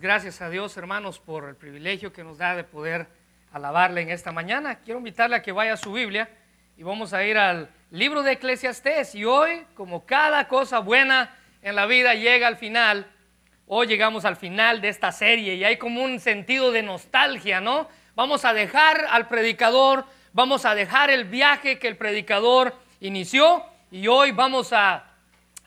Gracias a Dios, hermanos, por el privilegio que nos da de poder alabarle en esta mañana. Quiero invitarle a que vaya a su Biblia y vamos a ir al libro de Eclesiastés. Y hoy, como cada cosa buena en la vida llega al final, hoy llegamos al final de esta serie y hay como un sentido de nostalgia, ¿no? Vamos a dejar al predicador, vamos a dejar el viaje que el predicador inició y hoy vamos a,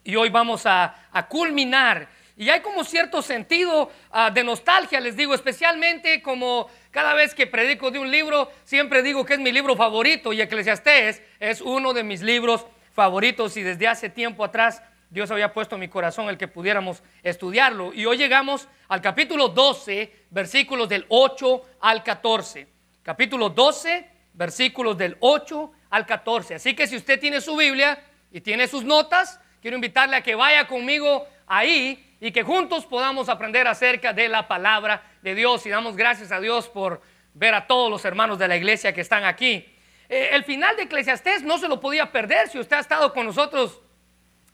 y hoy vamos a, a culminar y hay como cierto sentido ah, de nostalgia, les digo, especialmente como cada vez que predico de un libro, siempre digo que es mi libro favorito y Eclesiastés es uno de mis libros favoritos y desde hace tiempo atrás Dios había puesto en mi corazón el que pudiéramos estudiarlo. Y hoy llegamos al capítulo 12, versículos del 8 al 14. Capítulo 12, versículos del 8 al 14. Así que si usted tiene su Biblia y tiene sus notas, quiero invitarle a que vaya conmigo ahí y que juntos podamos aprender acerca de la palabra de Dios. Y damos gracias a Dios por ver a todos los hermanos de la iglesia que están aquí. Eh, el final de Eclesiastés no se lo podía perder si usted ha estado con nosotros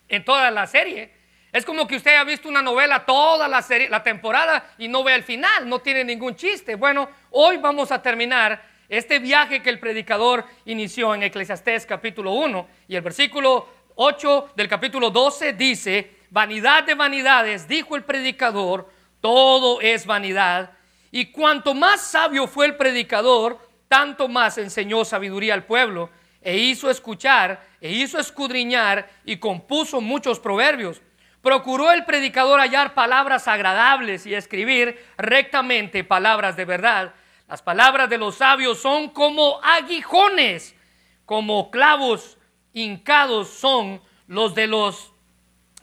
en toda la serie. Es como que usted ha visto una novela toda la, serie, la temporada y no ve el final, no tiene ningún chiste. Bueno, hoy vamos a terminar este viaje que el predicador inició en Eclesiastés capítulo 1 y el versículo 8 del capítulo 12 dice, vanidad de vanidades, dijo el predicador, todo es vanidad. Y cuanto más sabio fue el predicador, tanto más enseñó sabiduría al pueblo, e hizo escuchar, e hizo escudriñar, y compuso muchos proverbios. Procuró el predicador hallar palabras agradables y escribir rectamente palabras de verdad. Las palabras de los sabios son como aguijones, como clavos hincados son los de los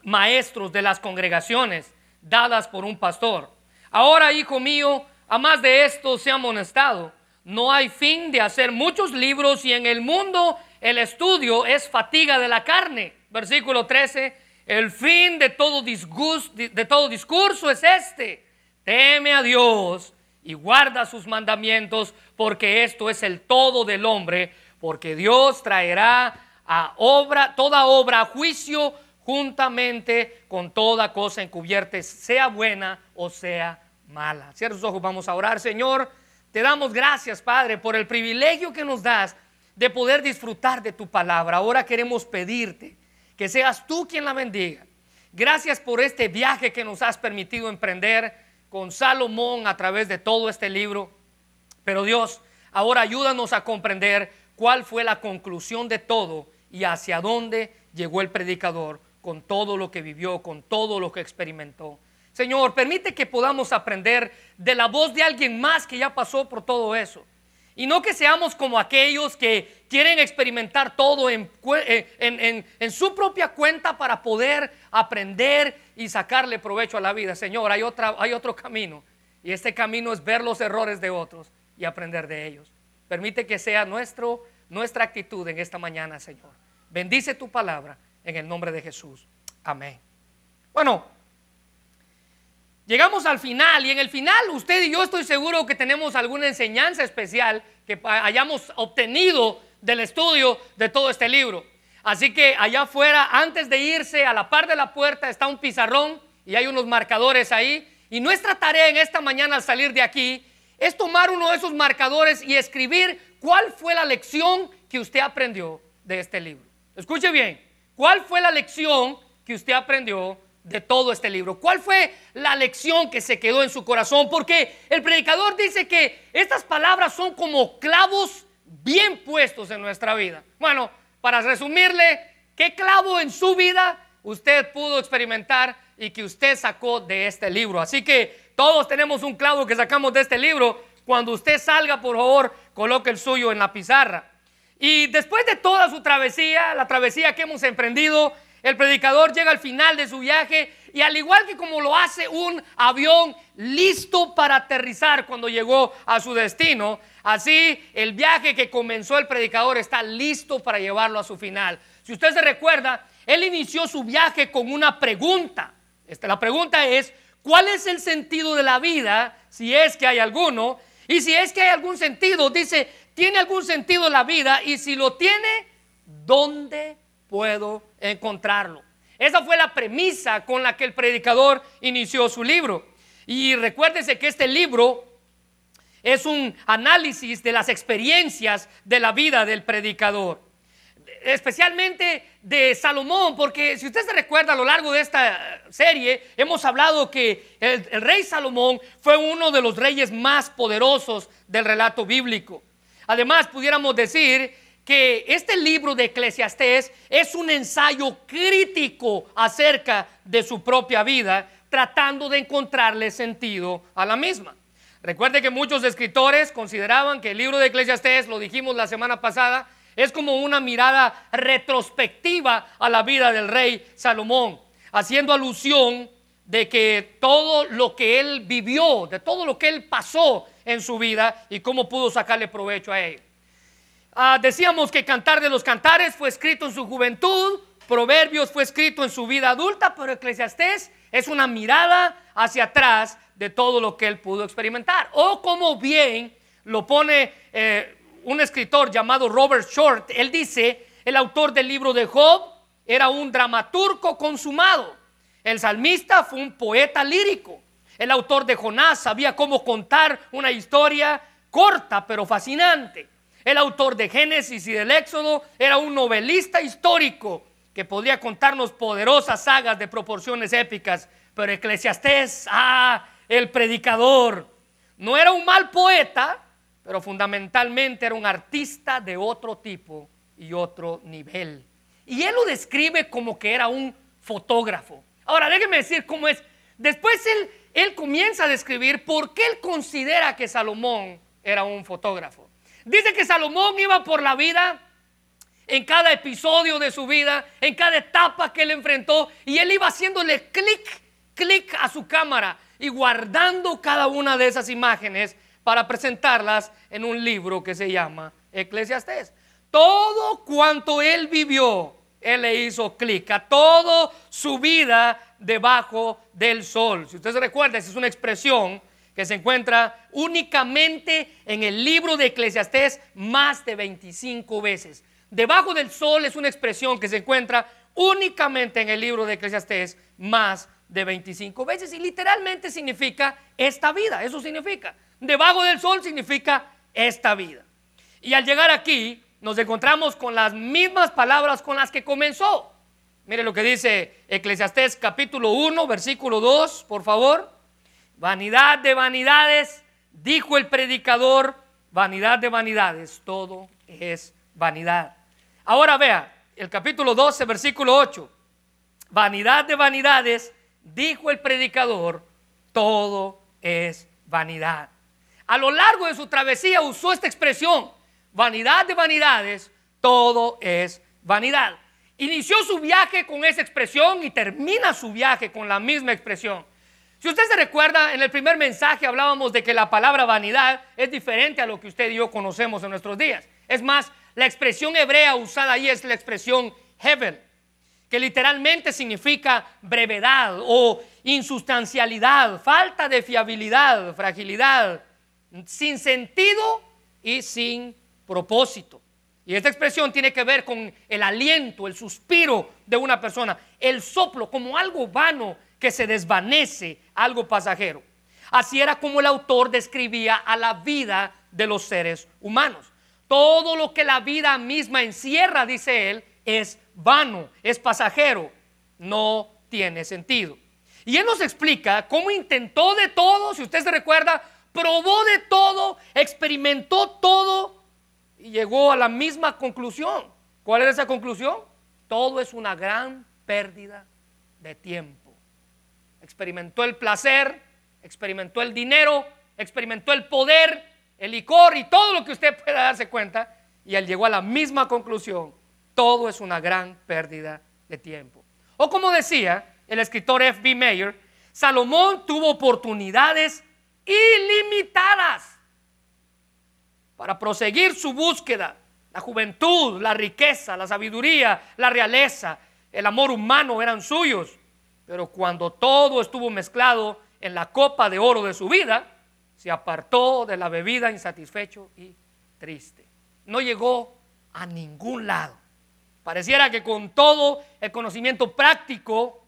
maestros de las congregaciones dadas por un pastor. Ahora, hijo mío, a más de esto se ha amonestado. No hay fin de hacer muchos libros y en el mundo el estudio es fatiga de la carne. Versículo 13, el fin de todo, disgusto, de todo discurso es este. Teme a Dios y guarda sus mandamientos, porque esto es el todo del hombre, porque Dios traerá a obra, toda obra a juicio juntamente con toda cosa encubierta, sea buena o sea mala. Cierra sus ojos, vamos a orar. Señor, te damos gracias, Padre, por el privilegio que nos das de poder disfrutar de tu palabra. Ahora queremos pedirte que seas tú quien la bendiga. Gracias por este viaje que nos has permitido emprender con Salomón a través de todo este libro. Pero Dios, ahora ayúdanos a comprender cuál fue la conclusión de todo y hacia dónde llegó el predicador con todo lo que vivió, con todo lo que experimentó. Señor, permite que podamos aprender de la voz de alguien más que ya pasó por todo eso. Y no que seamos como aquellos que quieren experimentar todo en, en, su propia cuenta para poder aprender y sacarle provecho a la vida. Señor, hay, otra, hay otro camino. Y este camino es ver los errores de otros y aprender de ellos. Permite que sea nuestro, nuestra actitud en esta mañana, Señor. Bendice tu palabra en el nombre de Jesús. Amén. Bueno, llegamos al final y en el final usted y yo estoy seguro que tenemos alguna enseñanza especial que hayamos obtenido del estudio de todo este libro. Así que allá afuera, antes de irse, a la par de la puerta está un pizarrón y hay unos marcadores ahí. Y nuestra tarea en esta mañana al salir de aquí es tomar uno de esos marcadores y escribir cuál fue la lección que usted aprendió de este libro. Escuche bien, ¿Cuál fue la lección que usted aprendió de todo este libro? ¿Cuál fue la lección que se quedó en su corazón? Porque el predicador dice que estas palabras son como clavos bien puestos en nuestra vida. Bueno, para resumirle, ¿qué clavo en su vida usted pudo experimentar y que usted sacó de este libro? Así que todos tenemos un clavo que sacamos de este libro. Cuando usted salga, por favor, coloque el suyo en la pizarra. Y después de toda su travesía, la travesía que hemos emprendido, el predicador llega al final de su viaje y al igual que como lo hace un avión listo para aterrizar cuando llegó a su destino, así el viaje que comenzó el predicador está listo para llevarlo a su final. Si usted se recuerda, él inició su viaje con una pregunta. Esta, la pregunta es, ¿cuál es el sentido de la vida? Si es que hay alguno. Y si es que hay algún sentido, dice, ¿Tiene algún sentido la vida? Y si lo tiene, ¿dónde puedo encontrarlo? Esa fue la premisa con la que el predicador inició su libro. Y recuérdese que este libro es un análisis de las experiencias de la vida del predicador especialmente de Salomón, porque si usted se recuerda a lo largo de esta serie, hemos hablado que el, rey Salomón fue uno de los reyes más poderosos del relato bíblico. Además, pudiéramos decir que este libro de Eclesiastés es un ensayo crítico acerca de su propia vida, tratando de encontrarle sentido a la misma. Recuerde que muchos escritores consideraban que el libro de Eclesiastés, lo dijimos la semana pasada, es como una mirada retrospectiva a la vida del rey Salomón, haciendo alusión de que todo lo que él vivió, de todo lo que él pasó en su vida y cómo pudo sacarle provecho a él. Ah, decíamos que Cantar de los Cantares fue escrito en su juventud, Proverbios fue escrito en su vida adulta, pero Eclesiastés es una mirada hacia atrás de todo lo que él pudo experimentar. O como bien lo pone eh, un escritor llamado Robert Short, él dice, el autor del libro de Job era un dramaturgo consumado. El salmista fue un poeta lírico. El autor de Jonás sabía cómo contar una historia corta pero fascinante. El autor de Génesis y del Éxodo era un novelista histórico que podría contarnos poderosas sagas de proporciones épicas. Pero Eclesiastés, ah, el predicador, no era un mal poeta, pero fundamentalmente era un artista de otro tipo y otro nivel. Y él lo describe como que era un fotógrafo. Ahora, déjeme decir cómo es. Después él, él comienza a describir por qué él considera que Salomón era un fotógrafo. Dice que Salomón iba por la vida en cada episodio de su vida, en cada etapa que él enfrentó, y él iba haciéndole clic, clic a su cámara y guardando cada una de esas imágenes para presentarlas en un libro que se llama Eclesiastés. Todo cuanto él vivió, él le hizo clic a toda su vida debajo del sol. Si usted se recuerda, esa es una expresión que se encuentra únicamente en el libro de Eclesiastés más de 25 veces. Debajo del sol es una expresión que se encuentra únicamente en el libro de Eclesiastés más de 25 veces y literalmente significa esta vida, eso significa. Debajo del sol significa esta vida. Y al llegar aquí nos encontramos con las mismas palabras con las que comenzó. Mire lo que dice Eclesiastés capítulo 1, versículo 2, por favor. Vanidad de vanidades, dijo el predicador, vanidad de vanidades, todo es vanidad. Ahora vea, el capítulo 12, versículo 8. Vanidad de vanidades, dijo el predicador, todo es vanidad. A lo largo de su travesía usó esta expresión, vanidad de vanidades, todo es vanidad. Inició su viaje con esa expresión y termina su viaje con la misma expresión. Si usted se recuerda, en el primer mensaje hablábamos de que la palabra vanidad es diferente a lo que usted y yo conocemos en nuestros días. Es más, la expresión hebrea usada ahí es la expresión heaven, que literalmente significa brevedad o insustancialidad, falta de fiabilidad, fragilidad, sin sentido y sin propósito. Y esta expresión tiene que ver con el aliento, el suspiro de una persona, el soplo como algo vano que se desvanece, algo pasajero. Así era como el autor describía a la vida de los seres humanos. Todo lo que la vida misma encierra, dice él, es vano, es pasajero, no tiene sentido. Y él nos explica cómo intentó de todo, si usted se recuerda, probó de todo, experimentó todo y llegó a la misma conclusión. ¿Cuál es esa conclusión? Todo es una gran pérdida de tiempo. Experimentó el placer, experimentó el dinero, experimentó el poder, el licor y todo lo que usted pueda darse cuenta. Y él llegó a la misma conclusión. Todo es una gran pérdida de tiempo. O como decía el escritor F.B. Mayer, Salomón tuvo oportunidades ilimitadas para proseguir su búsqueda. La juventud, la riqueza, la sabiduría, la realeza, el amor humano eran suyos. Pero cuando todo estuvo mezclado en la copa de oro de su vida, se apartó de la bebida insatisfecho y triste. No llegó a ningún lado. Pareciera que con todo el conocimiento práctico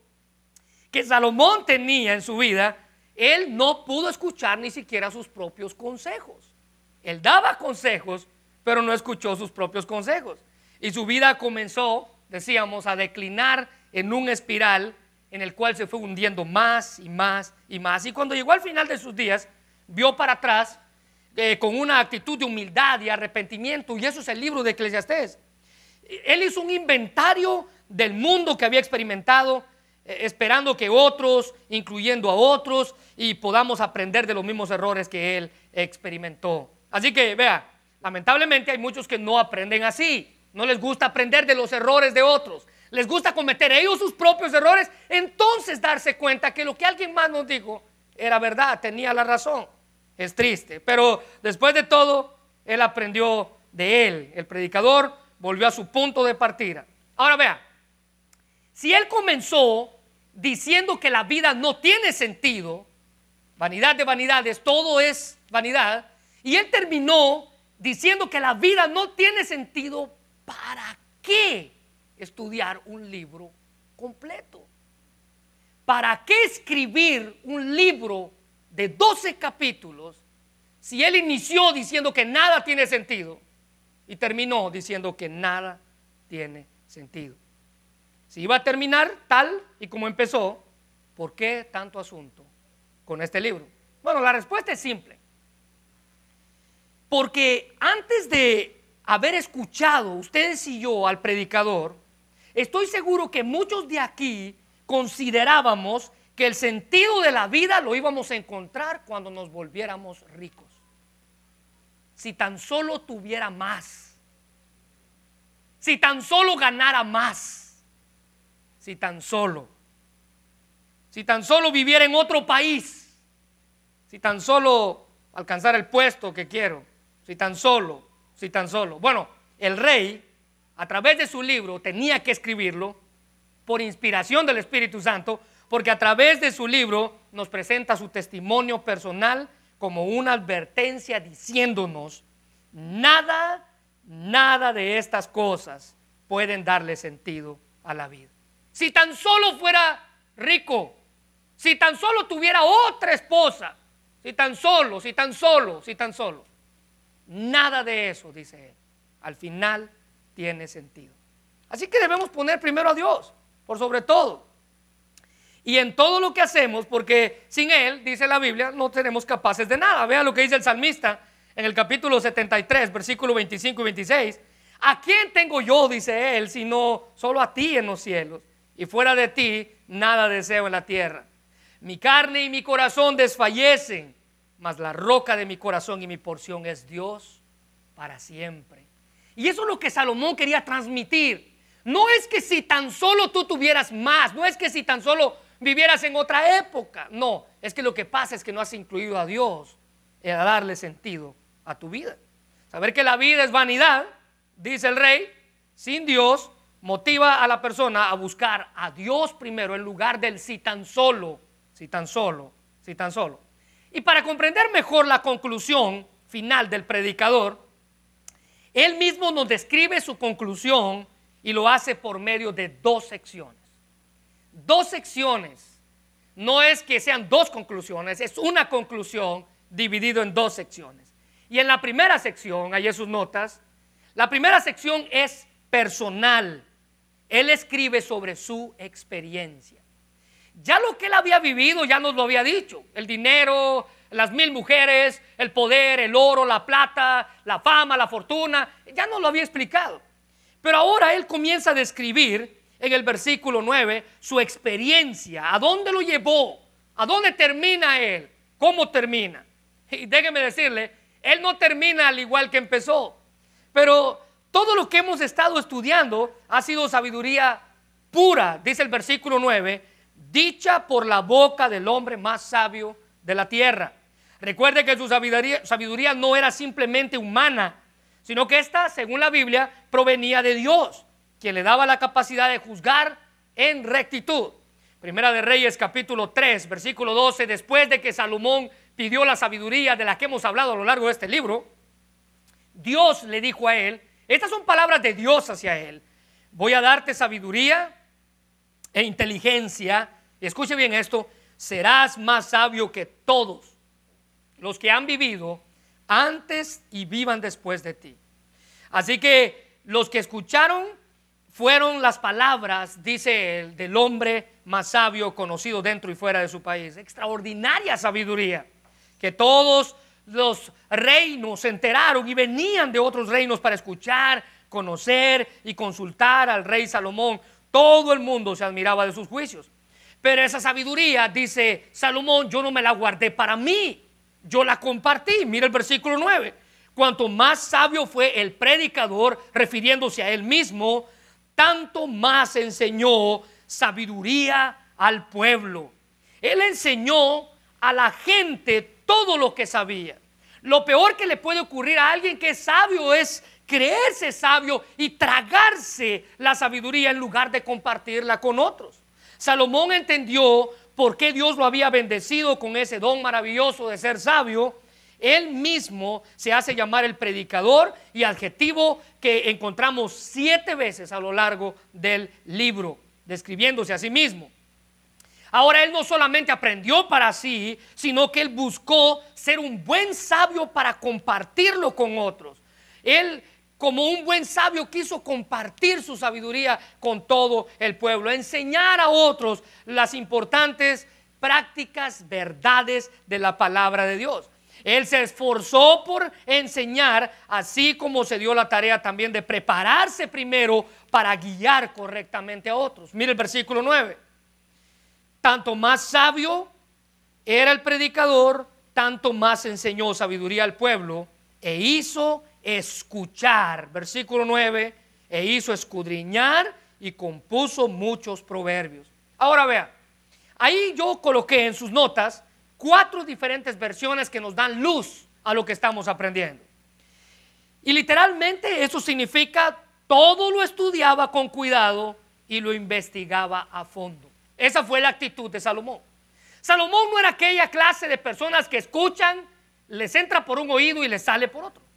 que Salomón tenía en su vida, él no pudo escuchar ni siquiera sus propios consejos. Él daba consejos, pero no escuchó sus propios consejos. Y su vida comenzó, decíamos, a declinar en un espiral en el cual se fue hundiendo más y más y más. Y cuando llegó al final de sus días, vio para atrás eh, con una actitud de humildad y arrepentimiento, y eso es el libro de Eclesiastés. Él hizo un inventario del mundo que había experimentado, eh, esperando que otros, incluyendo a otros, y podamos aprender de los mismos errores que él experimentó. Así que, vea, lamentablemente hay muchos que no aprenden así. No les gusta aprender de los errores de otros. Les gusta cometer ellos sus propios errores. Entonces darse cuenta que lo que alguien más nos dijo era verdad, tenía la razón. Es triste. Pero después de todo, él aprendió de él. El predicador volvió a su punto de partida. Ahora vea, si él comenzó diciendo que la vida no tiene sentido, vanidad de vanidades, todo es vanidad, y él terminó diciendo que la vida no tiene sentido, ¿para qué estudiar un libro completo? ¿Para qué escribir un libro de 12 capítulos si él inició diciendo que nada tiene sentido y terminó diciendo que nada tiene sentido? Si iba a terminar tal y como empezó, ¿por qué tanto asunto con este libro? Bueno, la respuesta es simple. Porque antes de haber escuchado ustedes y yo al predicador, estoy seguro que muchos de aquí considerábamos que el sentido de la vida lo íbamos a encontrar cuando nos volviéramos ricos. Si tan solo tuviera más. Si tan solo ganara más. Si tan solo. Si tan solo viviera en otro país. Si tan solo alcanzara el puesto que quiero si tan solo, si tan solo. Bueno, el rey, a través de su libro, tenía que escribirlo por inspiración del Espíritu Santo, porque a través de su libro nos presenta su testimonio personal como una advertencia diciéndonos, nada, nada de estas cosas pueden darle sentido a la vida. Si tan solo fuera rico, si tan solo tuviera otra esposa, si tan solo, si tan solo, si tan solo. Nada de eso, dice él. Al final tiene sentido. Así que debemos poner primero a Dios, por sobre todo. Y en todo lo que hacemos, porque sin Él, dice la Biblia, no seremos capaces de nada. Vea lo que dice el salmista en el capítulo 73, versículo 25 y 26. ¿A quién tengo yo, dice Él, sino solo a ti en los cielos? Y fuera de ti, nada deseo en la tierra. Mi carne y mi corazón desfallecen, mas la roca de mi corazón y mi porción es Dios para siempre. Y eso es lo que Salomón quería transmitir. No es que si tan solo tú tuvieras más, no es que si tan solo vivieras en otra época, no, es que lo que pasa es que no has incluido a Dios a darle sentido a tu vida. Saber que la vida es vanidad, dice el rey, sin Dios motiva a la persona a buscar a Dios primero en lugar del si tan solo, si tan solo, si tan solo. Y para comprender mejor la conclusión final del predicador, él mismo nos describe su conclusión y lo hace por medio de dos secciones. Dos secciones. No es que sean dos conclusiones, es una conclusión dividido en dos secciones. Y en la primera sección, ahí en sus notas, la primera sección es personal. Él escribe sobre su experiencia. Ya lo que él había vivido ya nos lo había dicho. El dinero, las mil mujeres, el poder, el oro, la plata, la fama, la fortuna, ya nos lo había explicado. Pero ahora él comienza a describir en el versículo 9 su experiencia, a dónde lo llevó, a dónde termina él, cómo termina. Y déjeme decirle, él no termina al igual que empezó, pero todo lo que hemos estado estudiando ha sido sabiduría pura, dice el versículo 9, dicha por la boca del hombre más sabio de la tierra. Recuerde que su sabiduría, no era simplemente humana, sino que esta, según la Biblia, provenía de Dios, quien le daba la capacidad de juzgar en rectitud. Primera de Reyes capítulo 3, versículo 12, después de que Salomón pidió la sabiduría de la que hemos hablado a lo largo de este libro, Dios le dijo a él, estas son palabras de Dios hacia él, voy a darte sabiduría e inteligencia, y escuche bien esto, serás más sabio que todos los que han vivido antes y vivan después de ti. Así que los que escucharon fueron las palabras, dice él, del hombre más sabio conocido dentro y fuera de su país. Extraordinaria sabiduría, que todos los reinos se enteraron y venían de otros reinos para escuchar, conocer y consultar al rey Salomón. Todo el mundo se admiraba de sus juicios. Pero esa sabiduría, dice Salomón, yo no me la guardé para mí, yo la compartí. Mira el versículo 9. Cuanto más sabio fue el predicador, refiriéndose a él mismo, tanto más enseñó sabiduría al pueblo. Él enseñó a la gente todo lo que sabía. Lo peor que le puede ocurrir a alguien que es sabio es creerse sabio y tragarse la sabiduría en lugar de compartirla con otros. Salomón entendió por qué Dios lo había bendecido con ese don maravilloso de ser sabio. Él mismo se hace llamar el predicador y adjetivo que encontramos siete veces a lo largo del libro, describiéndose a sí mismo. Ahora él no solamente aprendió para sí, sino que él buscó ser un buen sabio para compartirlo con otros. Él como un buen sabio quiso compartir su sabiduría con todo el pueblo, enseñar a otros las importantes prácticas, verdades de la palabra de Dios. Él se esforzó por enseñar, así como se dio la tarea también de prepararse primero para guiar correctamente a otros. Mire el versículo 9. Tanto más sabio era el predicador, tanto más enseñó sabiduría al pueblo e hizo escuchar, versículo 9, e hizo escudriñar y compuso muchos proverbios. Ahora vea, ahí yo coloqué en sus notas cuatro diferentes versiones que nos dan luz a lo que estamos aprendiendo. Y literalmente eso significa todo lo estudiaba con cuidado y lo investigaba a fondo. Esa fue la actitud de Salomón. Salomón no era aquella clase de personas que escuchan, les entra por un oído y les sale por otro.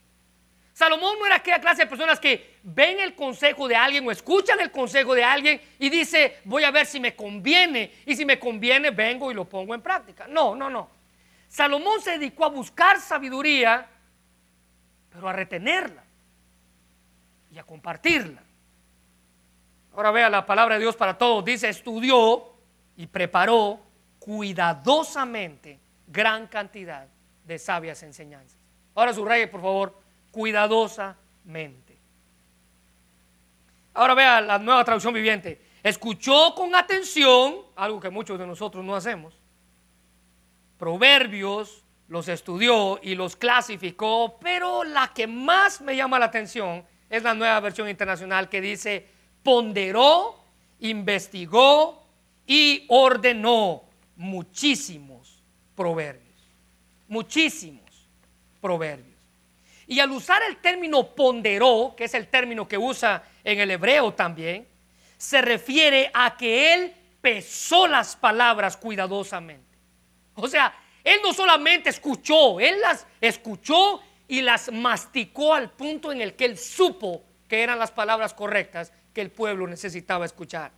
Salomón no era aquella clase de personas que ven el consejo de alguien o escuchan el consejo de alguien y dice, voy a ver si me conviene. Y si me conviene, vengo y lo pongo en práctica. No, no, no. Salomón se dedicó a buscar sabiduría, pero a retenerla y a compartirla. Ahora vea la palabra de Dios para todos. Dice, estudió y preparó cuidadosamente gran cantidad de sabias enseñanzas. Ahora subraye, por favor, cuidadosamente. Ahora vea la nueva traducción viviente. Escuchó con atención, algo que muchos de nosotros no hacemos. Proverbios los estudió y los clasificó, pero la que más me llama la atención es la nueva versión internacional que dice, ponderó, investigó y ordenó muchísimos proverbios. Muchísimos proverbios. Y al usar el término ponderó, que es el término que usa en el hebreo también, se refiere a que él pesó las palabras cuidadosamente. O sea, él no solamente escuchó, él las escuchó y las masticó al punto en el que él supo que eran las palabras correctas que el pueblo necesitaba escuchar.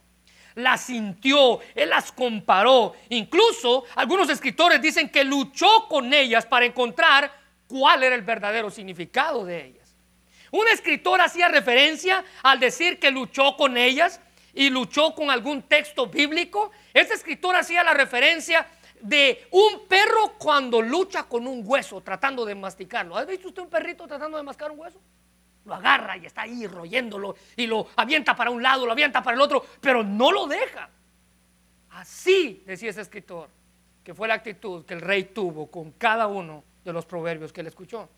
Las sintió, él las comparó. Incluso algunos escritores dicen que luchó con ellas para encontrar cuál era el verdadero significado de ellas. Un escritor hacía referencia al decir que luchó con ellas y luchó con algún texto bíblico. Este escritor hacía la referencia de un perro cuando lucha con un hueso tratando de masticarlo. ¿Ha visto usted un perrito tratando de mascar un hueso? Lo agarra y está ahí royéndolo y lo avienta para un lado, lo avienta para el otro, pero no lo deja. Así decía ese escritor, que fue la actitud que el rey tuvo con cada uno de los proverbios que él escuchó.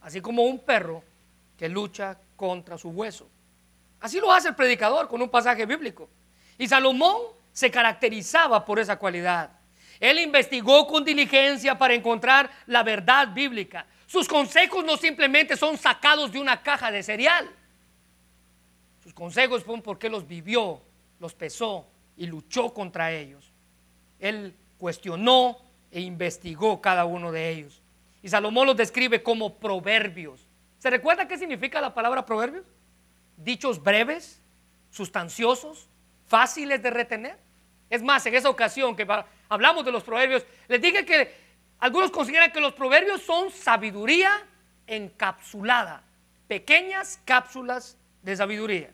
Así como un perro que lucha contra su hueso. Así lo hace el predicador con un pasaje bíblico. Y Salomón se caracterizaba por esa cualidad. Él investigó con diligencia para encontrar la verdad bíblica. Sus consejos no simplemente son sacados de una caja de cereal. Sus consejos fueron porque los vivió, los pesó y luchó contra ellos. Él cuestionó, e investigó cada uno de ellos. Y Salomón los describe como proverbios. ¿Se recuerda qué significa la palabra proverbios? Dichos breves, sustanciosos, fáciles de retener. Es más, en esa ocasión que hablamos de los proverbios, les dije que algunos consideran que los proverbios son sabiduría encapsulada, pequeñas cápsulas de sabiduría.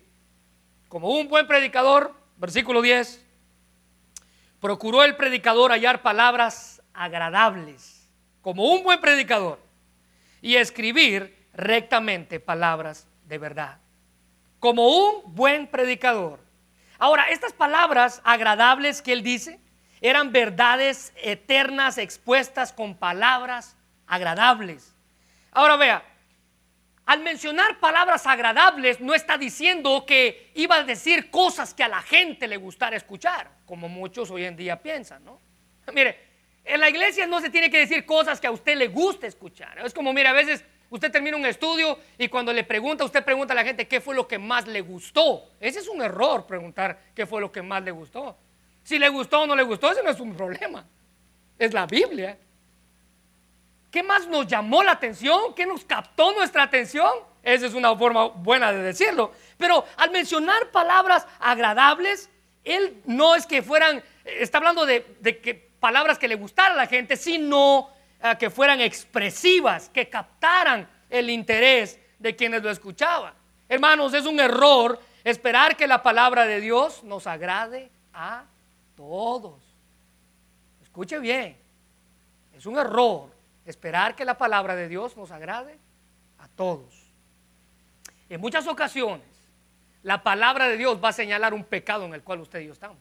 Como un buen predicador, versículo 10, procuró el predicador hallar palabras agradables, como un buen predicador, y escribir rectamente palabras de verdad, como un buen predicador. Ahora, estas palabras agradables que él dice eran verdades eternas expuestas con palabras agradables. Ahora vea, al mencionar palabras agradables, no está diciendo que iba a decir cosas que a la gente le gustara escuchar, como muchos hoy en día piensan, ¿no? Mire, en la iglesia no se tiene que decir cosas que a usted le guste escuchar. Es como, mire, a veces usted termina un estudio y cuando le pregunta, usted pregunta a la gente qué fue lo que más le gustó. Ese es un error, preguntar qué fue lo que más le gustó. Si le gustó o no le gustó, ese no es un problema. Es la Biblia. ¿Qué más nos llamó la atención? ¿Qué nos captó nuestra atención? Esa es una forma buena de decirlo. Pero al mencionar palabras agradables, él no es que fueran, está hablando de, que palabras que le gustaran a la gente, sino eh, que fueran expresivas, que captaran el interés de quienes lo escuchaban. Hermanos, es un error esperar que la palabra de Dios nos agrade a todos. Escuche bien, es un error esperar que la palabra de Dios nos agrade a todos. En muchas ocasiones, la palabra de Dios va a señalar un pecado en el cual usted y yo estamos.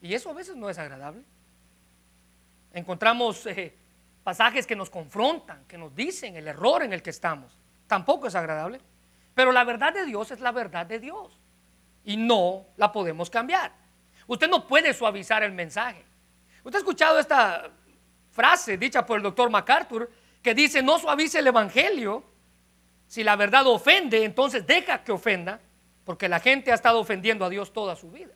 Y eso a veces no es agradable. Encontramos eh, pasajes que nos confrontan, que nos dicen el error en el que estamos. Tampoco es agradable. Pero la verdad de Dios es la verdad de Dios. Y no la podemos cambiar. Usted no puede suavizar el mensaje. Usted ha escuchado esta frase dicha por el doctor MacArthur que dice, no suavice el Evangelio. Si la verdad ofende, entonces deja que ofenda, porque la gente ha estado ofendiendo a Dios toda su vida.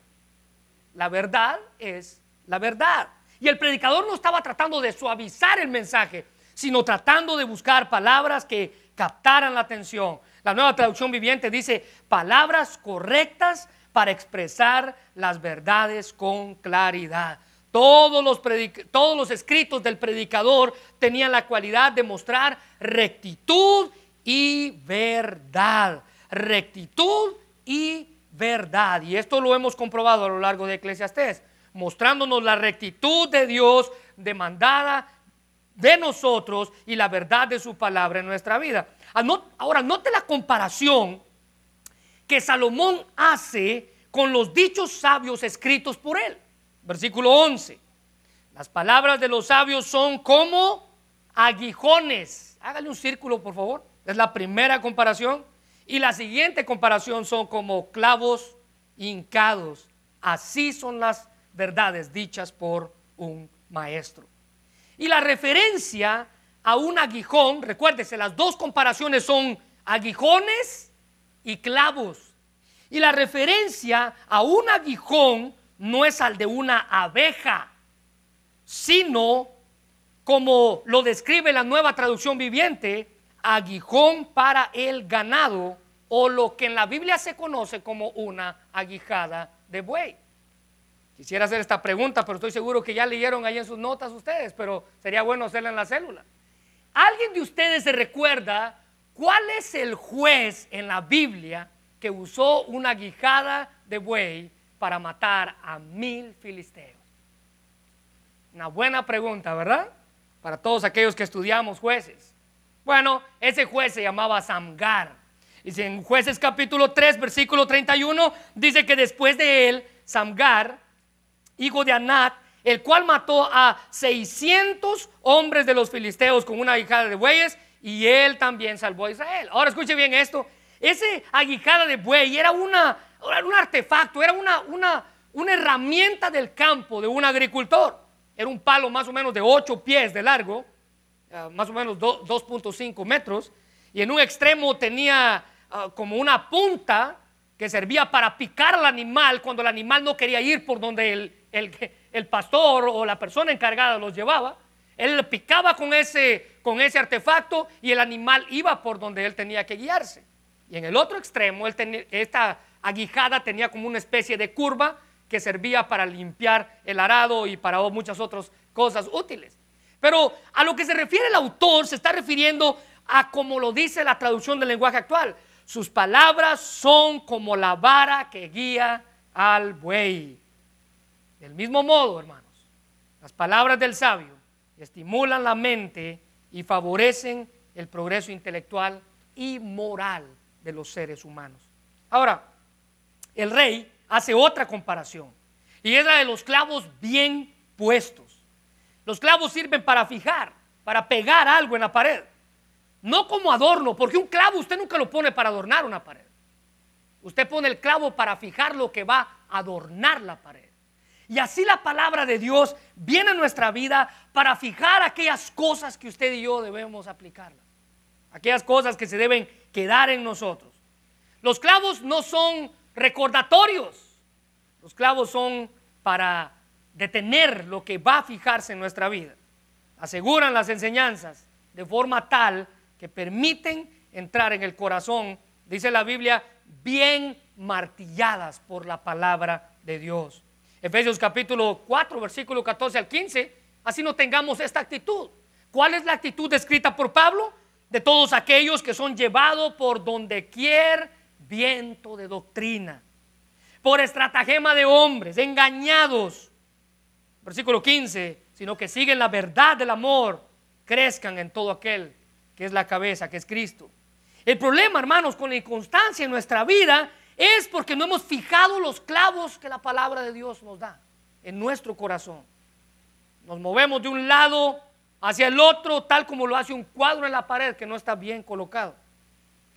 La verdad es la verdad. Y el predicador no estaba tratando de suavizar el mensaje, sino tratando de buscar palabras que captaran la atención. La nueva traducción viviente dice palabras correctas para expresar las verdades con claridad. Todos los, escritos del predicador tenían la cualidad de mostrar rectitud y verdad. Rectitud y verdad. Y esto lo hemos comprobado a lo largo de Eclesiastés, mostrándonos la rectitud de Dios demandada de nosotros y la verdad de su palabra en nuestra vida. Ah, ahora, note la comparación que Salomón hace con los dichos sabios escritos por él. Versículo 11. Las palabras de los sabios son como aguijones. Hágale un círculo, por favor. Es la primera comparación. Y la siguiente comparación son como clavos hincados. Así son las verdades dichas por un maestro. Y la referencia a un aguijón, recuérdese, las dos comparaciones son aguijones y clavos. Y la referencia a un aguijón no es al de una abeja, sino, como lo describe la nueva traducción viviente, aguijón para el ganado o lo que en la Biblia se conoce como una aguijada de buey. Quisiera hacer esta pregunta, pero estoy seguro que ya leyeron ahí en sus notas ustedes, pero sería bueno hacerla en la célula. ¿Alguien de ustedes se recuerda cuál es el juez en la Biblia que usó una aguijada de buey para matar a mil filisteos? Una buena pregunta, ¿verdad? Para todos aquellos que estudiamos jueces. Bueno, ese juez se llamaba Samgar. Y en jueces capítulo 3, versículo 31, dice que después de él, Samgar, hijo de Anat, el cual mató a 600 hombres de los filisteos con una aguijada de bueyes, y él también salvó a Israel. Ahora escuche bien esto. Ese aguijada de buey era una un artefacto, era una, una, una herramienta del campo de un agricultor. Era un palo más o menos de 8 pies de largo, eh, más o menos 2.5 metros, y en un extremo tenía ah, como una punta que servía para picar al animal cuando el animal no quería ir por donde el, el, el pastor o la persona encargada los llevaba. Él picaba con ese, con ese artefacto y el animal iba por donde él tenía que guiarse. Y en el otro extremo, él esta aguijada tenía como una especie de curva que servía para limpiar el arado y para muchas otras cosas útiles. Pero a lo que se refiere el autor se está refiriendo a como lo dice la traducción del lenguaje actual. Sus palabras son como la vara que guía al buey. Del mismo modo, hermanos, las palabras del sabio estimulan la mente y favorecen el progreso intelectual y moral de los seres humanos. Ahora, el rey hace otra comparación y es la de los clavos bien puestos. Los clavos sirven para fijar, para pegar algo en la pared, no como adorno, porque un clavo usted nunca lo pone para adornar una pared. Usted pone el clavo para fijar lo que va a adornar la pared. Y así la palabra de Dios viene a nuestra vida para fijar aquellas cosas que usted y yo debemos aplicarlas. Aquellas cosas que se deben quedar en nosotros. Los clavos no son recordatorios. Los clavos son para detener lo que va a fijarse en nuestra vida. Aseguran las enseñanzas de forma tal que permiten entrar en el corazón, dice la Biblia, bien martilladas por la palabra de Dios. Efesios capítulo 4, versículo 14 al 15, así no tengamos esta actitud. ¿Cuál es la actitud descrita por Pablo? De todos aquellos que son llevados por donde quiera viento de doctrina, por estratagema de hombres, engañados. Versículo 15, sino que siguen la verdad del amor, crezcan en todo aquel que es la cabeza, que es Cristo. El problema, hermanos, con la inconstancia en nuestra vida es porque no hemos fijado los clavos que la palabra de Dios nos da en nuestro corazón. Nos movemos de un lado hacia el otro, tal como lo hace un cuadro en la pared que no está bien colocado.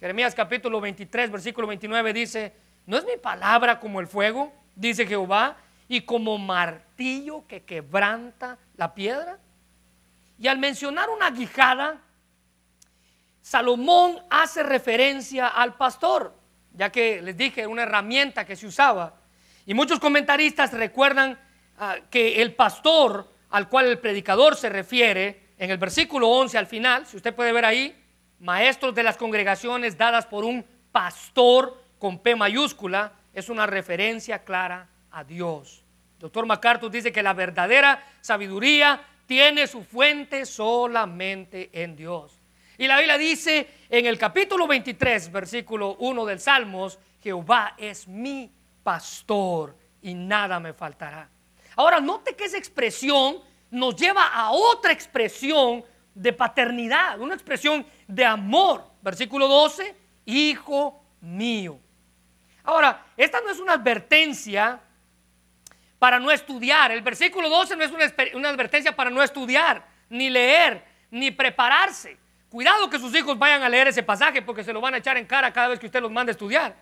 Jeremías capítulo 23, versículo 29 dice, ¿no es mi palabra como el fuego? Dice Jehová, y como martillo que quebranta la piedra. Y al mencionar una guijada, Salomón hace referencia al pastor ya que les dije, una herramienta que se usaba. Y muchos comentaristas recuerdan ah, que el pastor al cual el predicador se refiere, en el versículo 11 al final, si usted puede ver ahí, maestros de las congregaciones dadas por un pastor con P mayúscula, es una referencia clara a Dios. Doctor MacArthur dice que la verdadera sabiduría tiene su fuente solamente en Dios. Y la Biblia dice en el capítulo 23, versículo 1 del Salmos, Jehová es mi pastor y nada me faltará. Ahora, note que esa expresión nos lleva a otra expresión de paternidad, una expresión de amor. Versículo 12, hijo mío. Ahora, esta no es una advertencia para no estudiar. El versículo 12 no es una, una advertencia para no estudiar, ni leer, ni prepararse. Cuidado que sus hijos vayan a leer ese pasaje porque se lo van a echar en cara cada vez que usted los mande a estudiar.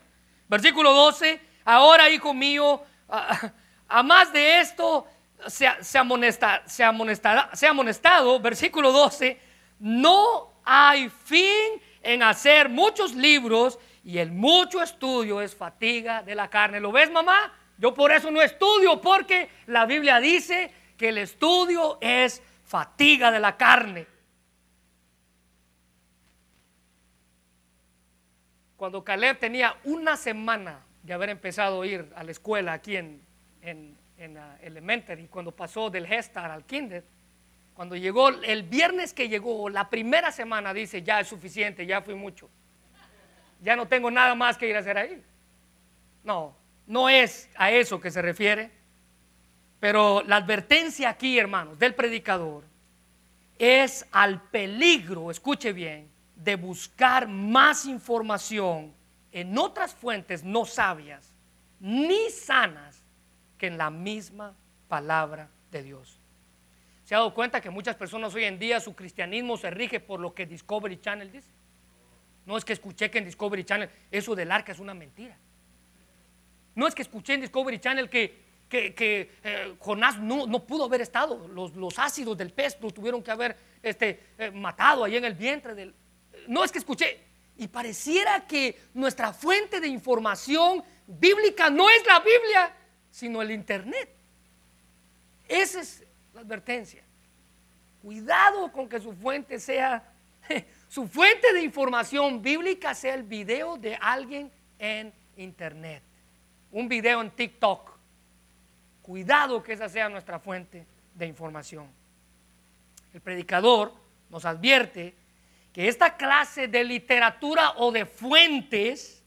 Versículo 12, ahora hijo mío, a, más de esto se, se, amonesta, se, amonestará, se amonestado, versículo 12, no hay fin en hacer muchos libros y el mucho estudio es fatiga de la carne. ¿Lo ves, mamá? Yo por eso no estudio, porque la Biblia dice que el estudio es fatiga de la carne. Cuando Caleb tenía una semana de haber empezado a ir a la escuela aquí en, en, en Elementary, cuando pasó del Gestar al Kinder, cuando llegó, el viernes que llegó, la primera semana dice, ya es suficiente, ya fui mucho. Ya no tengo nada más que ir a hacer ahí. No, no es a eso que se refiere. Pero la advertencia aquí, hermanos, del predicador es al peligro, escuche bien, de buscar más información en otras fuentes no sabias ni sanas que en la misma palabra de Dios. ¿Se ha dado cuenta que muchas personas hoy en día su cristianismo se rige por lo que Discovery Channel dice? No es que escuché que en Discovery Channel eso del arca es una mentira. No es que escuché en Discovery Channel que, que, eh, Jonás no, pudo haber estado. Los, ácidos del pez lo tuvieron que haber este, eh, matado ahí en el vientre del, no es que escuché, y pareciera que nuestra fuente de información bíblica no es la Biblia, sino el Internet. Esa es la advertencia. Cuidado con que su fuente sea, su fuente de información bíblica sea el video de alguien en Internet. Un video en TikTok. cuidado que esa sea nuestra fuente de información. El predicador nos advierte que esta clase de literatura o de fuentes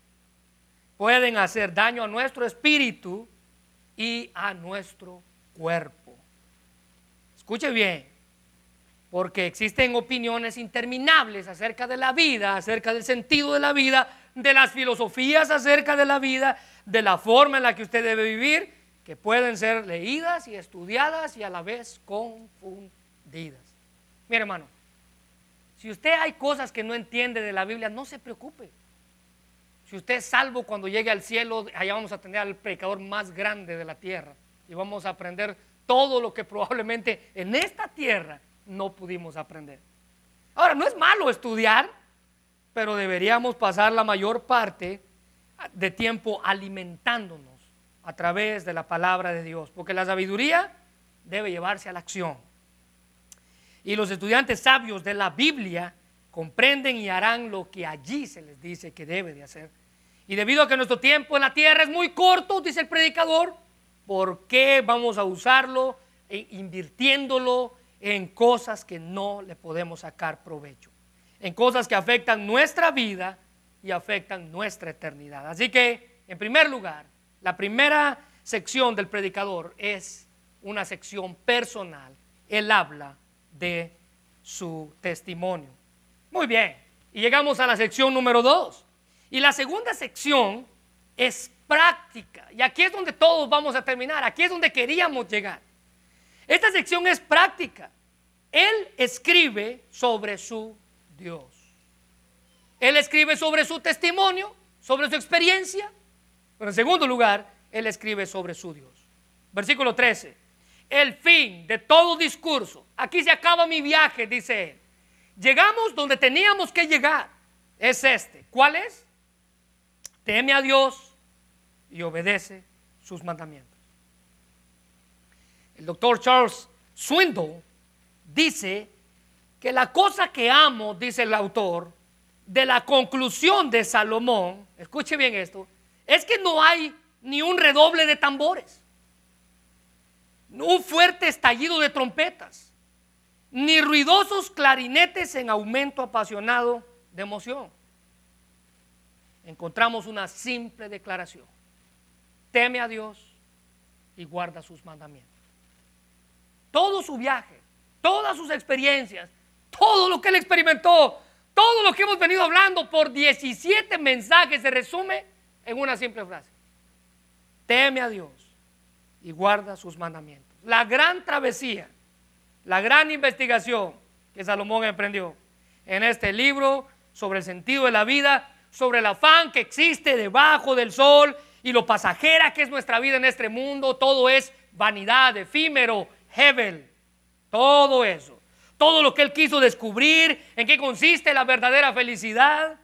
pueden hacer daño a nuestro espíritu y a nuestro cuerpo. Escuche bien, porque existen opiniones interminables acerca de la vida, acerca del sentido de la vida, de las filosofías acerca de la vida, de la forma en la que usted debe vivir, que pueden ser leídas y estudiadas y a la vez confundidas. Mire hermano, si usted hay cosas que no entiende de la Biblia, no se preocupe. Si usted es salvo cuando llegue al cielo, allá vamos a tener al predicador más grande de la tierra y vamos a aprender todo lo que probablemente en esta tierra no pudimos aprender. Ahora, no es malo estudiar, pero deberíamos pasar la mayor parte de tiempo alimentándonos a través de la palabra de Dios, porque la sabiduría debe llevarse a la acción. Y los estudiantes sabios de la Biblia comprenden y harán lo que allí se les dice que debe de hacer. Y debido a que nuestro tiempo en la tierra es muy corto, dice el predicador, ¿por qué vamos a usarlo e invirtiéndolo en cosas que no le podemos sacar provecho? En cosas que afectan nuestra vida y afectan nuestra eternidad. Así que, en primer lugar, la primera sección del predicador es una sección personal. Él habla de su testimonio. Muy bien, y llegamos a la sección número dos. Y la segunda sección es práctica. Y aquí es donde todos vamos a terminar. Aquí es donde queríamos llegar. Esta sección es práctica. Él escribe sobre su Dios. Él escribe sobre su testimonio, sobre su experiencia. Pero en segundo lugar, Él escribe sobre su Dios. Versículo 13. El fin de todo discurso. Aquí se acaba mi viaje, dice Él. Llegamos donde teníamos que llegar. Es este. ¿Cuál es? Teme a Dios y obedece sus mandamientos. El doctor Charles Swindoll dice que la cosa que amo, dice el autor, de la conclusión de Salomón, escuche bien esto, es que no hay ni un redoble de tambores, un fuerte estallido de trompetas, ni ruidosos clarinetes en aumento apasionado de emoción. Encontramos una simple declaración. Teme a Dios y guarda sus mandamientos. Todo su viaje, todas sus experiencias, todo lo que él experimentó, todo lo que hemos venido hablando por 17 mensajes se resume en una simple frase. Teme a Dios y guarda sus mandamientos. La gran travesía, la gran investigación que Salomón emprendió en este libro sobre el sentido de la vida, sobre el afán que existe debajo del sol y lo pasajera que es nuestra vida en este mundo, todo es vanidad, efímero, hebel, todo eso todo lo que él quiso descubrir, en qué consiste la verdadera felicidad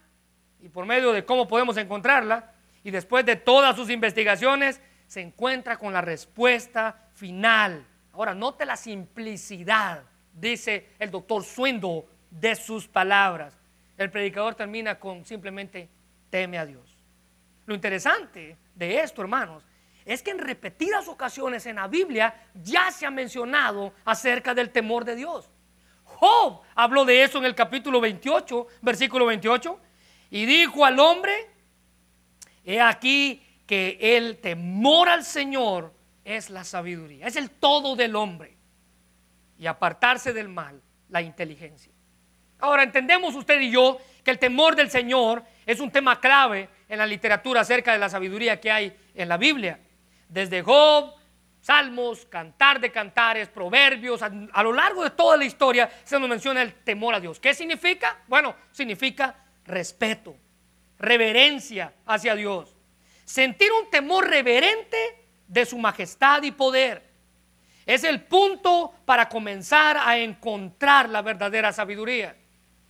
y por medio de cómo podemos encontrarla. Y después de todas sus investigaciones, se encuentra con la respuesta final. Ahora, note la simplicidad, dice el doctor Swindle, de sus palabras. El predicador termina con simplemente teme a Dios. Lo interesante de esto, hermanos, es que en repetidas ocasiones en la Biblia ya se ha mencionado acerca del temor de Dios. Job habló de eso en el capítulo 28, versículo 28, y dijo al hombre, he aquí que el temor al Señor es la sabiduría, es el todo del hombre, y apartarse del mal, la inteligencia. Ahora entendemos usted y yo que el temor del Señor es un tema clave en la literatura acerca de la sabiduría que hay en la Biblia. Desde Job Salmos, cantar de cantares, proverbios, a, lo largo de toda la historia se nos menciona el temor a Dios. ¿Qué significa? Bueno, significa respeto, reverencia hacia Dios. Sentir un temor reverente de su majestad y poder. Es el punto para comenzar a encontrar la verdadera sabiduría.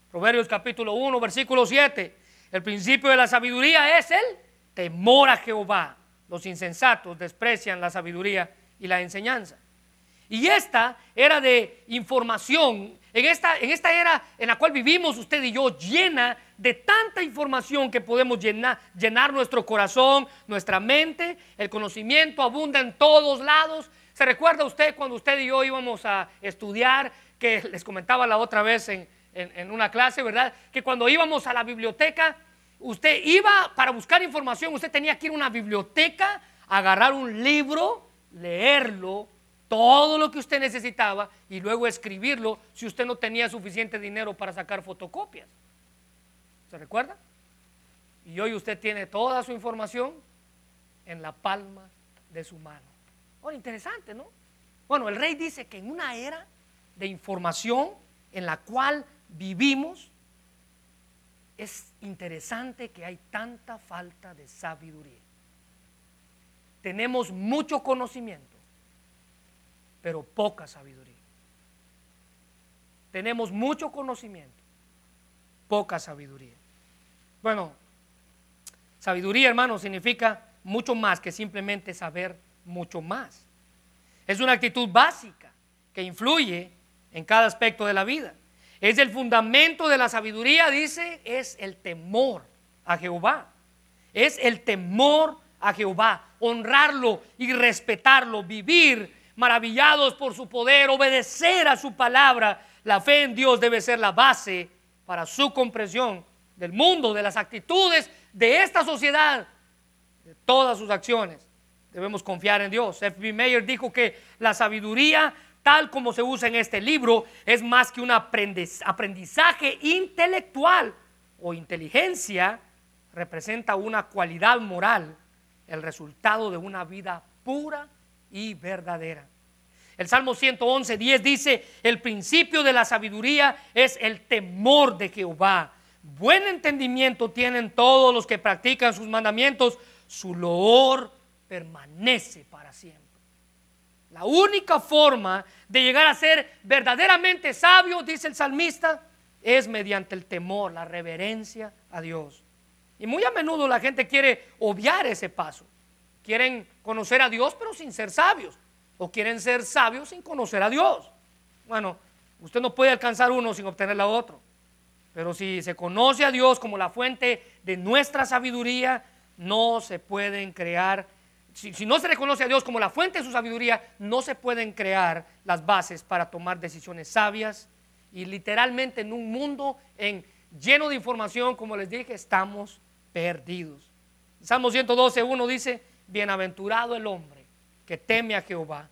Proverbios capítulo 1, versículo 7. El principio de la sabiduría es el temor a Jehová. Los insensatos desprecian la sabiduría y la enseñanza. Y esta era de información, en esta, en esta era en la cual vivimos usted y yo, llena de tanta información que podemos llenar, llenar nuestro corazón, nuestra mente, el conocimiento abunda en todos lados, ¿Se recuerda usted cuando usted y yo íbamos a estudiar, que les comentaba la otra vez en, en una clase, ¿verdad? Que cuando íbamos a la biblioteca, usted iba para buscar información, usted tenía que ir a una biblioteca, agarrar un libro, leerlo, todo lo que usted necesitaba y luego escribirlo si usted no tenía suficiente dinero para sacar fotocopias. ¿Se recuerda? Y hoy usted tiene toda su información en la palma de su mano. Ahora, interesante, ¿no? Bueno, el rey dice que en una era de información en la cual vivimos, es interesante que hay tanta falta de sabiduría. Tenemos mucho conocimiento, pero poca sabiduría. Tenemos mucho conocimiento, poca sabiduría. Bueno, sabiduría, hermano, significa mucho más que simplemente saber mucho más. Es una actitud básica que influye en cada aspecto de la vida. Es el fundamento de la sabiduría, dice, es el temor a Jehová. Es el temor a Jehová, honrarlo y respetarlo, vivir maravillados por su poder, obedecer a su palabra. La fe en Dios debe ser la base para su comprensión del mundo, de las actitudes de esta sociedad, de todas sus acciones. Debemos confiar en Dios. F.B. Mayer dijo que la sabiduría, tal como se usa en este libro, es más que un aprendizaje intelectual o inteligencia, representa una cualidad moral, el resultado de una vida pura y verdadera. El Salmo 111, 10 dice, el principio de la sabiduría es el temor de Jehová. Buen entendimiento tienen todos los que practican sus mandamientos, su loor permanece para siempre. La única forma de llegar a ser verdaderamente sabio, dice el salmista, es mediante el temor, la reverencia a Dios. Y muy a menudo la gente quiere obviar ese paso. Quieren conocer a Dios pero sin ser sabios. O quieren ser sabios sin conocer a Dios. Bueno, usted no puede alcanzar uno sin obtener la otro. Pero si se conoce a Dios como la fuente de nuestra sabiduría, no se pueden crear, si, si, no se reconoce a Dios como la fuente de su sabiduría, no se pueden crear las bases para tomar decisiones sabias. Y literalmente en un mundo en, lleno de información, como les dije, estamos perdidos. Salmo 112, 1 dice, bienaventurado el hombre que teme a Jehová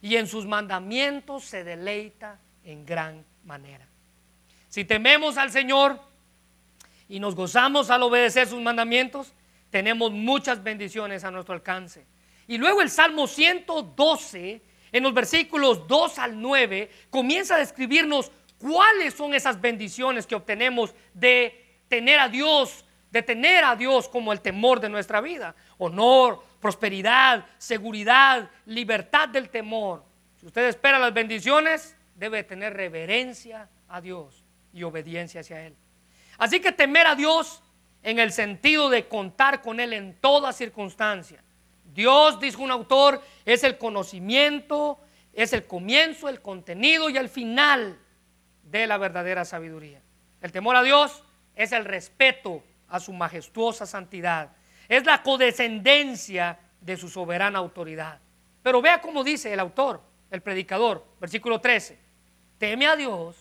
y en sus mandamientos se deleita en gran manera. Si tememos al Señor y nos gozamos al obedecer sus mandamientos, tenemos muchas bendiciones a nuestro alcance. Y luego el Salmo 112, en los versículos 2 al 9, comienza a describirnos cuáles son esas bendiciones que obtenemos de tener a Dios, de tener a Dios como el temor de nuestra vida. Honor, prosperidad, seguridad, libertad del temor. Si usted espera las bendiciones, debe tener reverencia a Dios y obediencia hacia Él. Así que temer a Dios en el sentido de contar con Él en toda circunstancia. Dios, dijo un autor, es el conocimiento, es el comienzo, el contenido y el final de la verdadera sabiduría. El temor a Dios es el respeto a su majestuosa santidad es la codescendencia de su soberana autoridad. Pero vea cómo dice el autor, el predicador, versículo 13, teme a Dios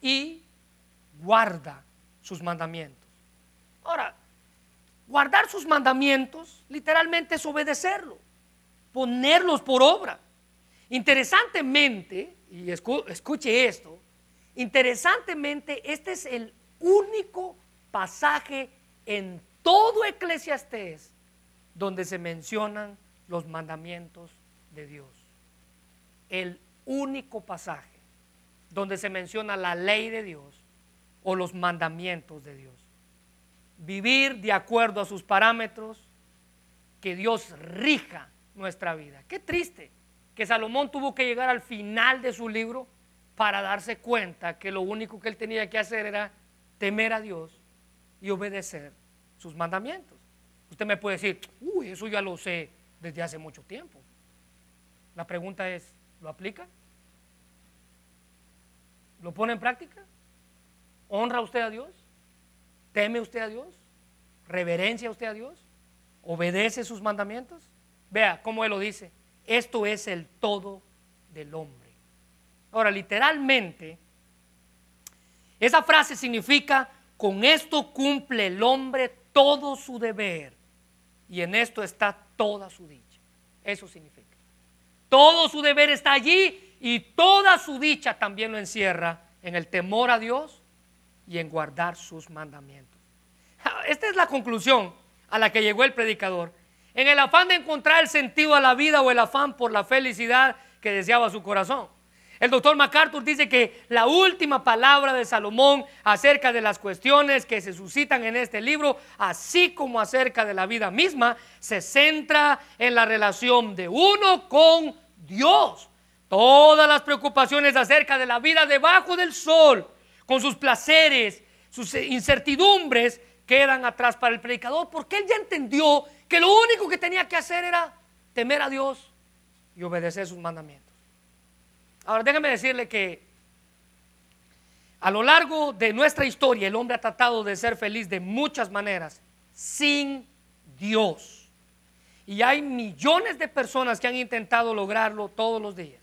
y guarda sus mandamientos. Ahora, guardar sus mandamientos literalmente es obedecerlo, ponerlos por obra. Interesantemente, y escuche esto, interesantemente este es el único pasaje en todo Eclesiastés donde se mencionan los mandamientos de Dios. El único pasaje donde se menciona la ley de Dios o los mandamientos de Dios. Vivir de acuerdo a sus parámetros, que Dios rija nuestra vida. Qué triste que Salomón tuvo que llegar al final de su libro para darse cuenta que lo único que él tenía que hacer era temer a Dios y obedecer sus mandamientos. Usted me puede decir, uy, eso ya lo sé desde hace mucho tiempo. La pregunta es, ¿lo aplica? ¿Lo pone en práctica? ¿Honra usted a Dios? ¿Teme usted a Dios? ¿Reverencia usted a Dios? ¿Obedece sus mandamientos? Vea cómo Él lo dice. Esto es el todo del hombre. Ahora, literalmente, esa frase significa, con esto cumple el hombre todo su deber y en esto está toda su dicha. Eso significa. Todo su deber está allí y toda su dicha también lo encierra en el temor a Dios y en guardar sus mandamientos. Esta es la conclusión a la que llegó el predicador. En el afán de encontrar el sentido a la vida o el afán por la felicidad que deseaba su corazón. El doctor MacArthur dice que la última palabra de Salomón acerca de las cuestiones que se suscitan en este libro, así como acerca de la vida misma, se centra en la relación de uno con Dios. Todas las preocupaciones acerca de la vida debajo del sol, con sus placeres, sus incertidumbres, quedan atrás para el predicador, porque él ya entendió que lo único que tenía que hacer era temer a Dios y obedecer sus mandamientos. Ahora déjeme decirle que a lo largo de nuestra historia el hombre ha tratado de ser feliz de muchas maneras sin Dios. Y hay millones de personas que han intentado lograrlo todos los días.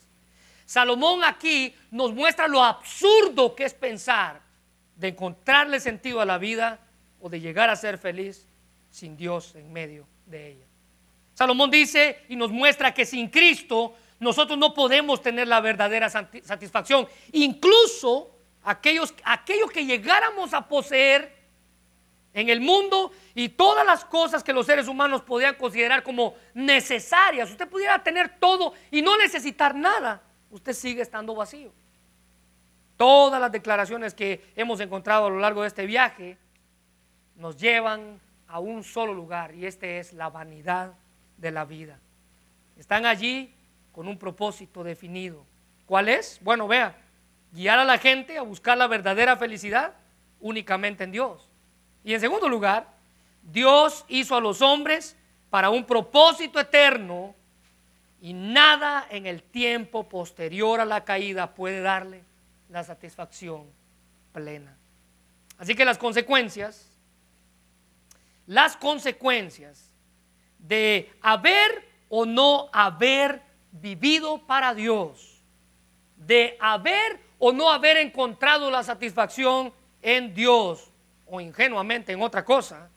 Salomón aquí nos muestra lo absurdo que es pensar de encontrarle sentido a la vida o de llegar a ser feliz sin Dios en medio de ella. Salomón dice y nos muestra que sin Cristo nosotros no podemos tener la verdadera satisfacción. Incluso aquellos, aquellos que llegáramos a poseer en el mundo y todas las cosas que los seres humanos podían considerar como necesarias. Usted pudiera tener todo y no necesitar nada. Usted sigue estando vacío. Todas las declaraciones que hemos encontrado a lo largo de este viaje nos llevan a un solo lugar y este es la vanidad de la vida. Están allí con un propósito definido. ¿Cuál es? Bueno, vea, guiar a la gente a buscar la verdadera felicidad únicamente en Dios. Y en segundo lugar, Dios hizo a los hombres para un propósito eterno y nada en el tiempo posterior a la caída puede darle la satisfacción plena. Así que las consecuencias, las consecuencias de haber o no haber vivido para Dios, de haber o no haber encontrado la satisfacción en Dios o ingenuamente en otra cosa,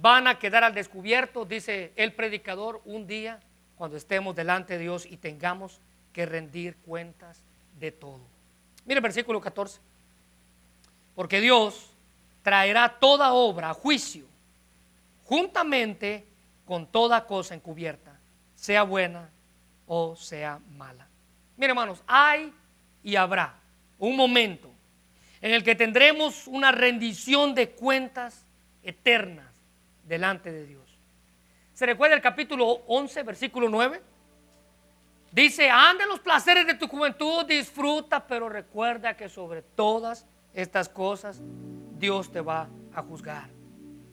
van a quedar al descubierto, dice el predicador, un día cuando estemos delante de Dios y tengamos que rendir cuentas de todo. Mire el versículo 14. Porque Dios traerá toda obra a juicio, juntamente con toda cosa encubierta, sea buena o sea mala. Mire hermanos, hay y habrá un momento en el que tendremos una rendición de cuentas eternas delante de Dios. ¿Se recuerda el capítulo 11, versículo 9? Dice, anda los placeres de tu juventud, disfruta, pero recuerda que sobre todas estas cosas Dios te va a juzgar.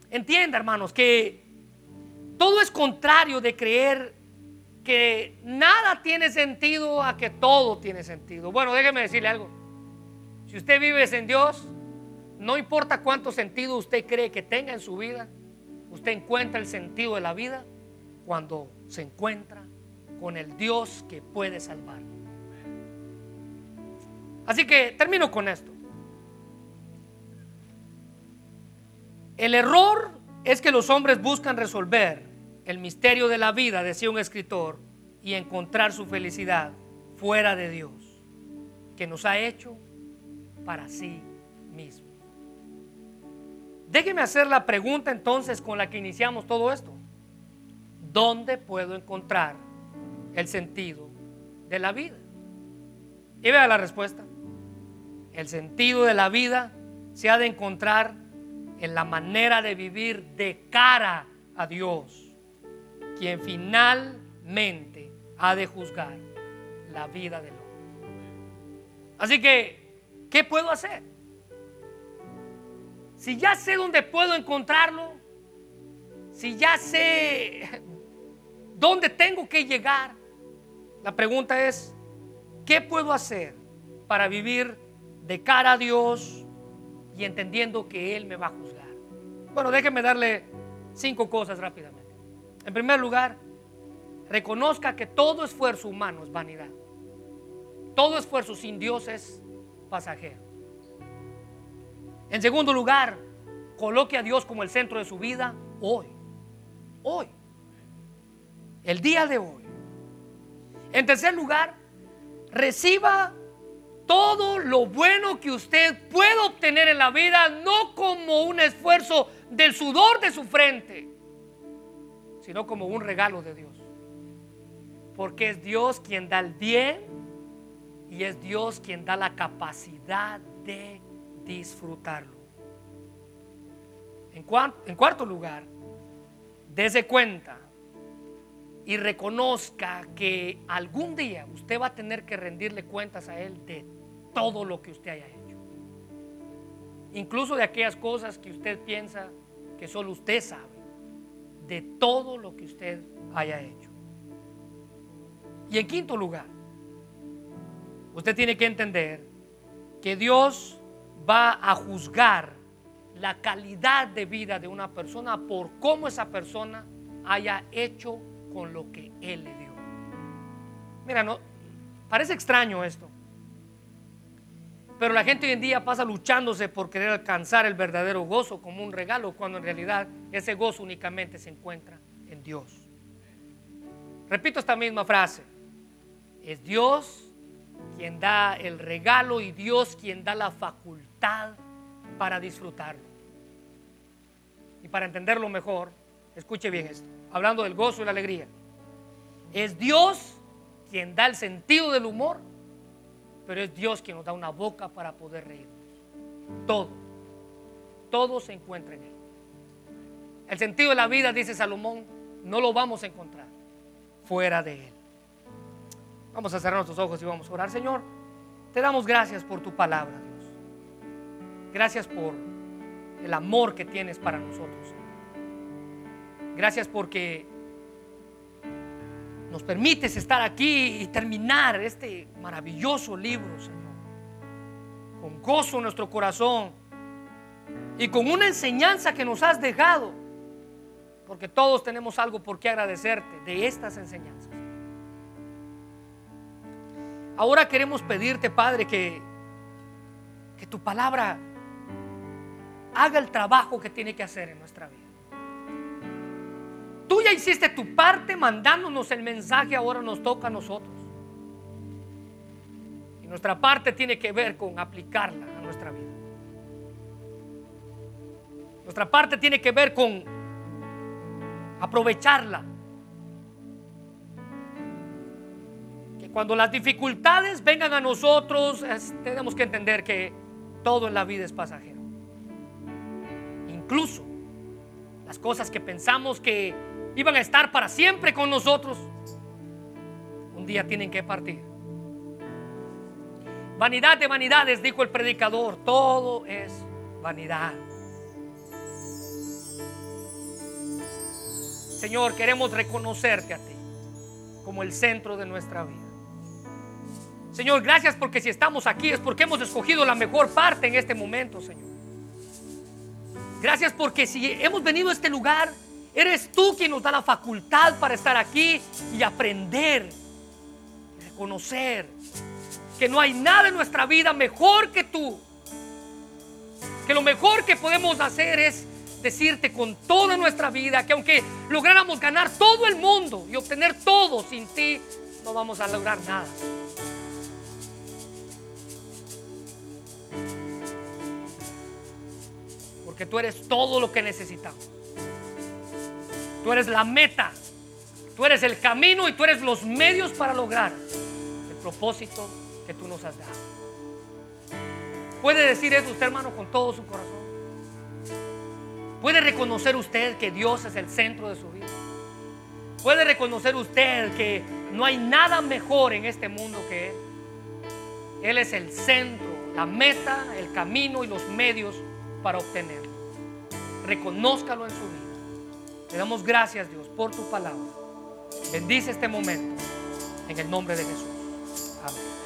Entienda, hermanos, que todo es contrario de creer que nada tiene sentido a que todo tiene sentido. Bueno, déjeme decirle algo. Si usted vive sin Dios, no importa cuánto sentido usted cree que tenga en su vida, usted encuentra el sentido de la vida cuando se encuentra con el Dios que puede salvar. Así que termino con esto. El error es que los hombres buscan resolver el misterio de la vida, decía un escritor, y encontrar su felicidad fuera de Dios, que nos ha hecho para sí mismo. Déjeme hacer la pregunta entonces con la que iniciamos todo esto. ¿Dónde puedo encontrar el sentido de la vida? Y vea la respuesta. El sentido de la vida se ha de encontrar en la manera de vivir de cara a Dios quien finalmente ha de juzgar la vida del hombre. Así que, ¿qué puedo hacer? Si ya sé dónde puedo encontrarlo, si ya sé dónde tengo que llegar, la pregunta es, ¿qué puedo hacer para vivir de cara a Dios y entendiendo que Él me va a juzgar? Bueno, déjenme darle cinco cosas rápidamente. En primer lugar, reconozca que todo esfuerzo humano es vanidad. Todo esfuerzo sin Dios es pasajero. En segundo lugar, coloque a Dios como el centro de su vida hoy. Hoy. El día de hoy. En tercer lugar, reciba todo lo bueno que usted puede obtener en la vida, no como un esfuerzo del sudor de su frente, sino como un regalo de Dios. Porque es Dios quien da el bien y es Dios quien da la capacidad de disfrutarlo. En, cuarto lugar, dese cuenta y reconozca que algún día usted va a tener que rendirle cuentas a Él de todo lo que usted haya hecho. Incluso de aquellas cosas que usted piensa que solo usted sabe. De todo lo que usted haya hecho. Y en quinto lugar, usted tiene que entender que Dios va a juzgar la calidad de vida de una persona por cómo esa persona haya hecho con lo que Él le dio. Mira, no, parece extraño esto. Pero la gente hoy en día pasa luchándose por querer alcanzar el verdadero gozo como un regalo, cuando en realidad ese gozo únicamente se encuentra en Dios. Repito esta misma frase. Es Dios quien da el regalo y Dios quien da la facultad para disfrutarlo. Y para entenderlo mejor, escuche bien esto, hablando del gozo y la alegría. Es Dios quien da el sentido del humor pero es Dios quien nos da una boca para poder reírnos. Todo, todo se encuentra en Él. El sentido de la vida, dice Salomón, no lo vamos a encontrar fuera de Él. Vamos a cerrar nuestros ojos y vamos a orar. Señor, te damos gracias por tu palabra, Dios. Gracias por el amor que tienes para nosotros. Gracias porque nos permites estar aquí y terminar este maravilloso libro, Señor. Con gozo en nuestro corazón y con una enseñanza que nos has dejado. Porque todos tenemos algo por qué agradecerte de estas enseñanzas. Ahora queremos pedirte, Padre, que, que tu palabra haga el trabajo que tiene que hacer en. Tú ya hiciste tu parte mandándonos el mensaje, ahora nos toca a nosotros. Y nuestra parte tiene que ver con aplicarla a nuestra vida. Nuestra parte tiene que ver con aprovecharla. Que cuando las dificultades vengan a nosotros, tenemos que entender que todo en la vida es pasajero. Incluso las cosas que pensamos que iban a estar para siempre con nosotros, un día tienen que partir. Vanidad de vanidades, dijo el predicador, todo es vanidad. Señor, queremos reconocerte a ti como el centro de nuestra vida. Señor, gracias porque si estamos aquí es porque hemos escogido la mejor parte en este momento, Señor. Gracias porque si hemos venido a este lugar Eres tú quien nos da la facultad para estar aquí y aprender, reconocer que no hay nada en nuestra vida mejor que tú. Que lo mejor que podemos hacer es decirte con toda nuestra vida que aunque lográramos ganar todo el mundo y obtener todo sin ti, no vamos a lograr nada. Porque tú eres todo lo que necesitamos. Tú eres la meta. Tú eres el camino y tú eres los medios para lograr el propósito que tú nos has dado. ¿Puede decir eso usted, hermano, con todo su corazón? ¿Puede reconocer usted que Dios es el centro de su vida? ¿Puede reconocer usted que no hay nada mejor en este mundo que Él? Él es el centro, la meta, el camino y los medios para obtenerlo. Reconózcalo en su. Te damos gracias, Dios, por tu palabra. Bendice este momento en el nombre de Jesús. Amén.